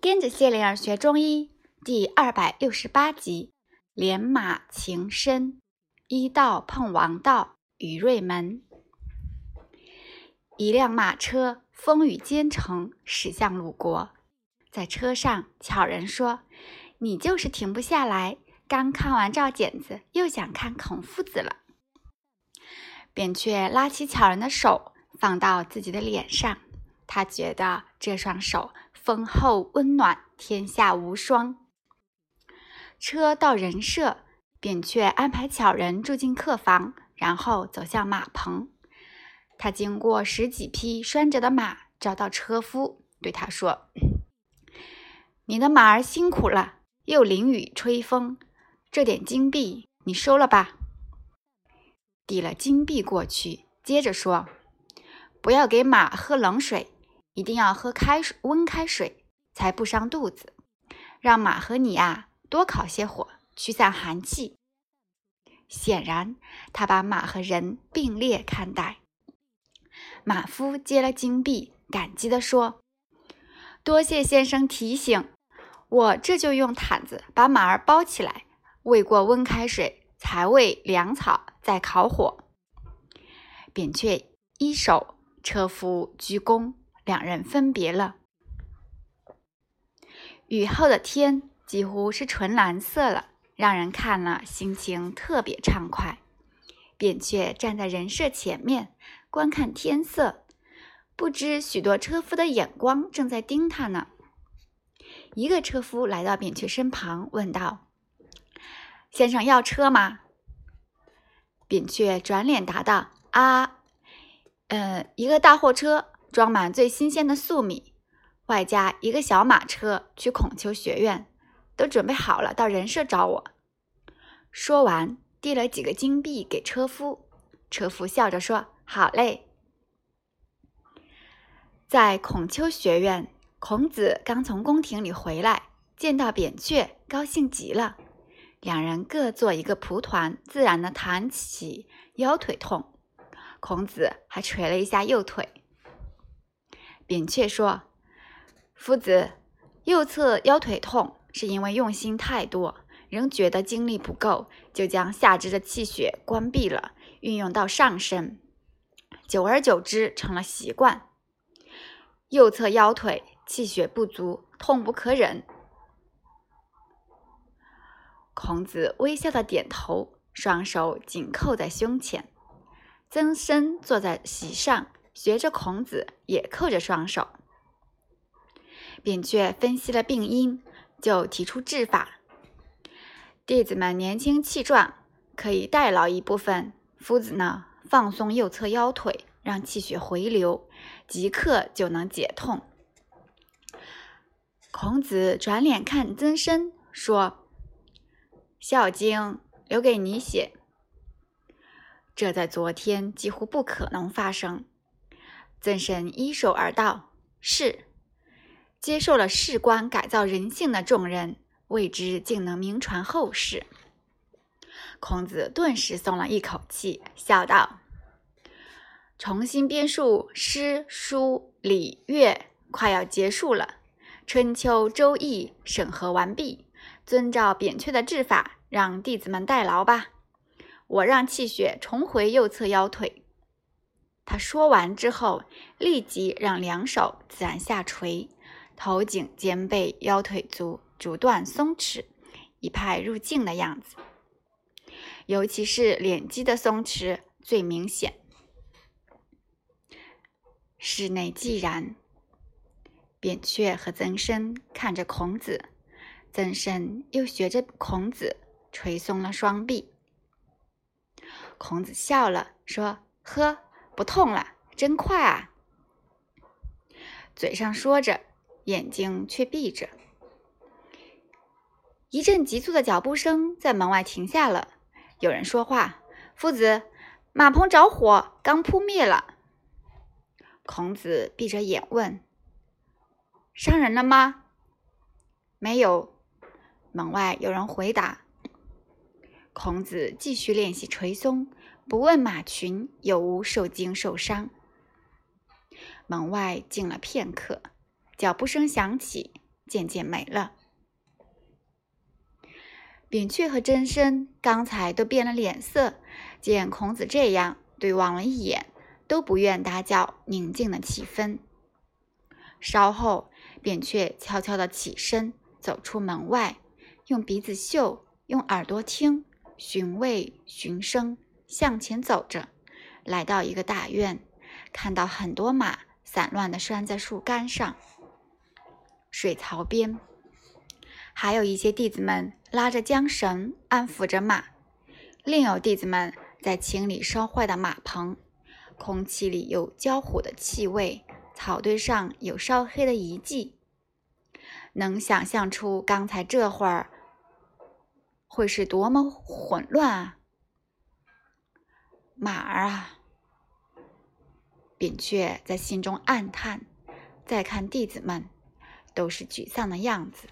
跟着谢灵儿学中医第二百六十八集：连马情深，医道碰王道，于瑞门。一辆马车风雨兼程驶向鲁国，在车上，巧人说：“你就是停不下来，刚看完赵简子，又想看孔夫子了。”扁鹊拉起巧人的手，放到自己的脸上。他觉得这双手丰厚温暖，天下无双。车到人舍，扁鹊安排巧人住进客房，然后走向马棚。他经过十几匹拴着的马，找到车夫，对他说：“你的马儿辛苦了，又淋雨吹风，这点金币你收了吧。”递了金币过去，接着说：“不要给马喝冷水，一定要喝开水，温开水才不伤肚子。让马和你啊多烤些火，驱散寒气。”显然，他把马和人并列看待。马夫接了金币，感激地说：“多谢先生提醒，我这就用毯子把马儿包起来，喂过温开水。”才喂粮草，再烤火。扁鹊一手，车夫鞠躬，两人分别了。雨后的天几乎是纯蓝色了，让人看了心情特别畅快。扁鹊站在人舍前面观看天色，不知许多车夫的眼光正在盯他呢。一个车夫来到扁鹊身旁，问道。先生要车吗？扁鹊转脸答道：“啊，嗯，一个大货车装满最新鲜的粟米，外加一个小马车去孔丘学院，都准备好了，到人社找我。”说完，递了几个金币给车夫。车夫笑着说：“好嘞。”在孔丘学院，孔子刚从宫廷里回来，见到扁鹊，高兴极了。两人各做一个蒲团，自然的谈起腰腿痛。孔子还捶了一下右腿。扁鹊说：“夫子，右侧腰腿痛，是因为用心太多，仍觉得精力不够，就将下肢的气血关闭了，运用到上身，久而久之成了习惯。右侧腰腿气血不足，痛不可忍。”孔子微笑的点头，双手紧扣在胸前。曾参坐在席上，学着孔子，也扣着双手。扁鹊分析了病因，就提出治法：弟子们年轻气壮，可以代劳一部分；夫子呢，放松右侧腰腿，让气血回流，即刻就能解痛。孔子转脸看曾参，说。《孝经》留给你写，这在昨天几乎不可能发生。曾参依手而道：“是。”接受了事关改造人性的重任，未知竟能名传后世。孔子顿时松了一口气，笑道：“重新编述诗、书、礼、乐，快要结束了。春秋、周易审核完毕。”遵照扁鹊的治法，让弟子们代劳吧。我让气血重回右侧腰腿。他说完之后，立即让两手自然下垂，头颈肩背腰腿足逐段松弛，一派入静的样子。尤其是脸肌的松弛最明显。室内寂然，扁鹊和曾参看着孔子。曾参又学着孔子捶松了双臂。孔子笑了，说：“呵，不痛了，真快啊！”嘴上说着，眼睛却闭着。一阵急促的脚步声在门外停下了，有人说话：“夫子，马棚着火，刚扑灭了。”孔子闭着眼问：“伤人了吗？”“没有。”门外有人回答。孔子继续练习垂松，不问马群有无受惊受伤。门外静了片刻，脚步声响起，渐渐没了。扁鹊和真身刚才都变了脸色，见孔子这样，对望了一眼，都不愿打搅宁静的气氛。稍后，扁鹊悄悄地起身，走出门外，用鼻子嗅，用耳朵听，寻味寻声，向前走着，来到一个大院，看到很多马散乱地拴在树干上，水槽边。还有一些弟子们拉着缰绳安抚着马，另有弟子们在清理烧坏的马棚。空气里有焦糊的气味，草堆上有烧黑的遗迹。能想象出刚才这会儿会是多么混乱啊！马儿啊，扁鹊在心中暗叹。再看弟子们，都是沮丧的样子。